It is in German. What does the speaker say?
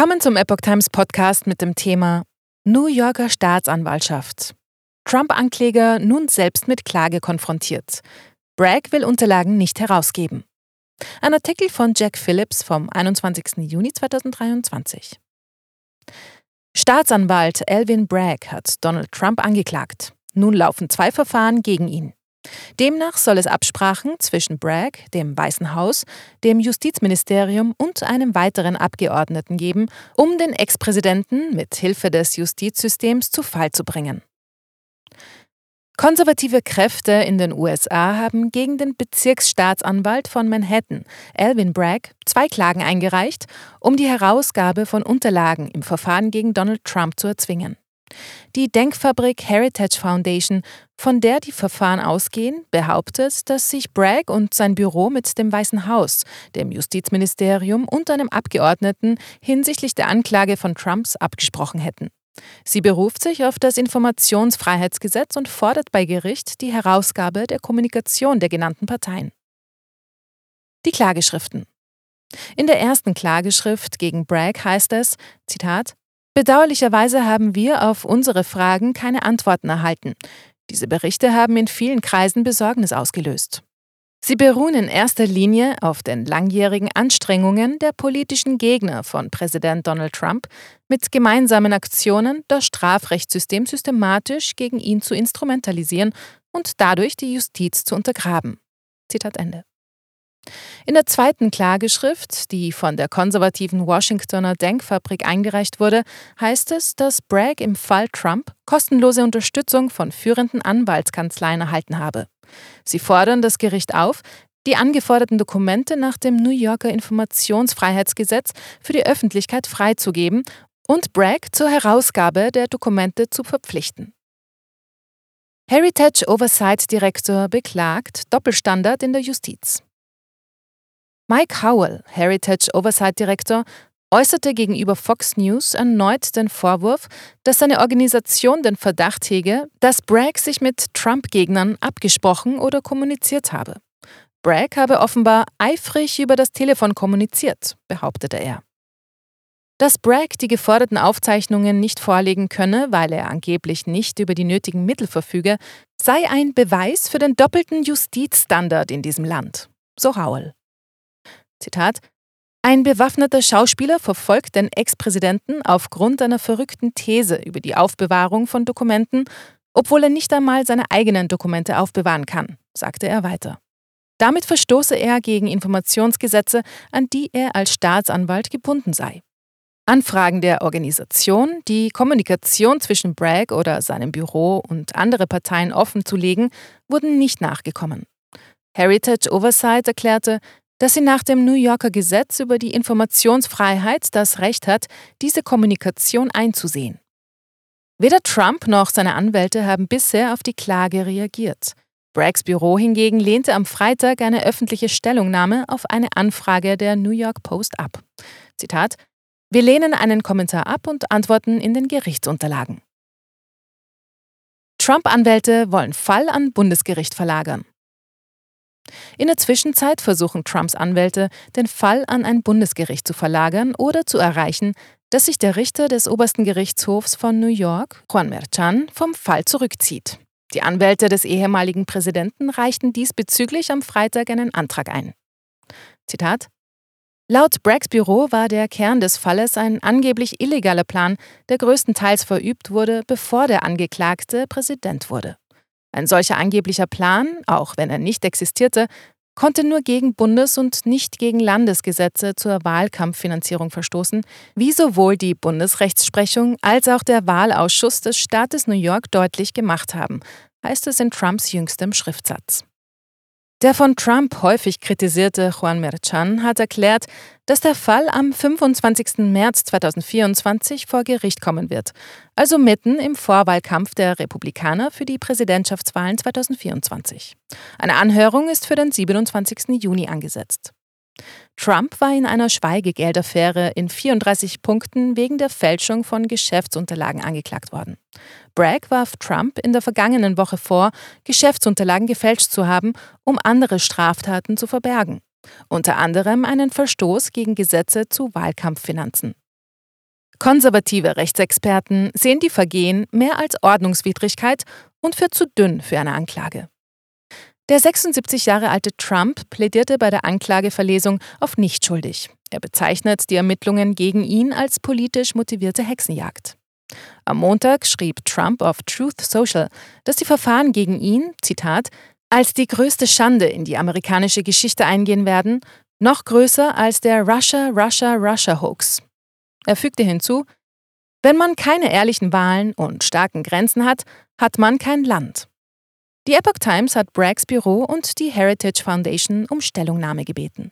Willkommen zum Epoch Times Podcast mit dem Thema New Yorker Staatsanwaltschaft. Trump-Ankläger nun selbst mit Klage konfrontiert. Bragg will Unterlagen nicht herausgeben. Ein Artikel von Jack Phillips vom 21. Juni 2023. Staatsanwalt Alvin Bragg hat Donald Trump angeklagt. Nun laufen zwei Verfahren gegen ihn. Demnach soll es Absprachen zwischen Bragg, dem Weißen Haus, dem Justizministerium und einem weiteren Abgeordneten geben, um den Ex-Präsidenten mit Hilfe des Justizsystems zu Fall zu bringen. Konservative Kräfte in den USA haben gegen den Bezirksstaatsanwalt von Manhattan, Alvin Bragg, zwei Klagen eingereicht, um die Herausgabe von Unterlagen im Verfahren gegen Donald Trump zu erzwingen. Die Denkfabrik Heritage Foundation, von der die Verfahren ausgehen, behauptet, dass sich Bragg und sein Büro mit dem Weißen Haus, dem Justizministerium und einem Abgeordneten hinsichtlich der Anklage von Trumps abgesprochen hätten. Sie beruft sich auf das Informationsfreiheitsgesetz und fordert bei Gericht die Herausgabe der Kommunikation der genannten Parteien. Die Klageschriften. In der ersten Klageschrift gegen Bragg heißt es, Zitat, Bedauerlicherweise haben wir auf unsere Fragen keine Antworten erhalten. Diese Berichte haben in vielen Kreisen Besorgnis ausgelöst. Sie beruhen in erster Linie auf den langjährigen Anstrengungen der politischen Gegner von Präsident Donald Trump, mit gemeinsamen Aktionen das Strafrechtssystem systematisch gegen ihn zu instrumentalisieren und dadurch die Justiz zu untergraben. Zitat Ende. In der zweiten Klageschrift, die von der konservativen Washingtoner Denkfabrik eingereicht wurde, heißt es, dass Bragg im Fall Trump kostenlose Unterstützung von führenden Anwaltskanzleien erhalten habe. Sie fordern das Gericht auf, die angeforderten Dokumente nach dem New Yorker Informationsfreiheitsgesetz für die Öffentlichkeit freizugeben und Bragg zur Herausgabe der Dokumente zu verpflichten. Heritage Oversight Direktor beklagt Doppelstandard in der Justiz. Mike Howell, Heritage Oversight Director, äußerte gegenüber Fox News erneut den Vorwurf, dass seine Organisation den Verdacht hege, dass Bragg sich mit Trump-Gegnern abgesprochen oder kommuniziert habe. Bragg habe offenbar eifrig über das Telefon kommuniziert, behauptete er. Dass Bragg die geforderten Aufzeichnungen nicht vorlegen könne, weil er angeblich nicht über die nötigen Mittel verfüge, sei ein Beweis für den doppelten Justizstandard in diesem Land, so Howell. Zitat, ein bewaffneter Schauspieler verfolgt den Ex-Präsidenten aufgrund einer verrückten These über die Aufbewahrung von Dokumenten, obwohl er nicht einmal seine eigenen Dokumente aufbewahren kann, sagte er weiter. Damit verstoße er gegen Informationsgesetze, an die er als Staatsanwalt gebunden sei. Anfragen der Organisation, die Kommunikation zwischen Bragg oder seinem Büro und andere Parteien offenzulegen, wurden nicht nachgekommen. Heritage Oversight erklärte, dass sie nach dem New Yorker Gesetz über die Informationsfreiheit das Recht hat, diese Kommunikation einzusehen. Weder Trump noch seine Anwälte haben bisher auf die Klage reagiert. Braggs Büro hingegen lehnte am Freitag eine öffentliche Stellungnahme auf eine Anfrage der New York Post ab. Zitat: Wir lehnen einen Kommentar ab und antworten in den Gerichtsunterlagen. Trump-Anwälte wollen Fall an Bundesgericht verlagern. In der Zwischenzeit versuchen Trumps Anwälte, den Fall an ein Bundesgericht zu verlagern oder zu erreichen, dass sich der Richter des obersten Gerichtshofs von New York, Juan Merchan, vom Fall zurückzieht. Die Anwälte des ehemaligen Präsidenten reichten diesbezüglich am Freitag einen Antrag ein. Zitat Laut Braggs Büro war der Kern des Falles ein angeblich illegaler Plan, der größtenteils verübt wurde, bevor der Angeklagte Präsident wurde. Ein solcher angeblicher Plan, auch wenn er nicht existierte, konnte nur gegen Bundes- und nicht gegen Landesgesetze zur Wahlkampffinanzierung verstoßen, wie sowohl die Bundesrechtsprechung als auch der Wahlausschuss des Staates New York deutlich gemacht haben, heißt es in Trumps jüngstem Schriftsatz. Der von Trump häufig kritisierte Juan Merchan hat erklärt, dass der Fall am 25. März 2024 vor Gericht kommen wird, also mitten im Vorwahlkampf der Republikaner für die Präsidentschaftswahlen 2024. Eine Anhörung ist für den 27. Juni angesetzt. Trump war in einer Schweigegeldaffäre in 34 Punkten wegen der Fälschung von Geschäftsunterlagen angeklagt worden. Bragg warf Trump in der vergangenen Woche vor, Geschäftsunterlagen gefälscht zu haben, um andere Straftaten zu verbergen, unter anderem einen Verstoß gegen Gesetze zu Wahlkampffinanzen. Konservative Rechtsexperten sehen die Vergehen mehr als Ordnungswidrigkeit und für zu dünn für eine Anklage. Der 76 Jahre alte Trump plädierte bei der Anklageverlesung auf nicht schuldig. Er bezeichnet die Ermittlungen gegen ihn als politisch motivierte Hexenjagd. Am Montag schrieb Trump auf Truth Social, dass die Verfahren gegen ihn, Zitat, als die größte Schande in die amerikanische Geschichte eingehen werden, noch größer als der Russia, Russia, Russia Hoax. Er fügte hinzu, wenn man keine ehrlichen Wahlen und starken Grenzen hat, hat man kein Land. Die Epoch Times hat Braggs Büro und die Heritage Foundation um Stellungnahme gebeten.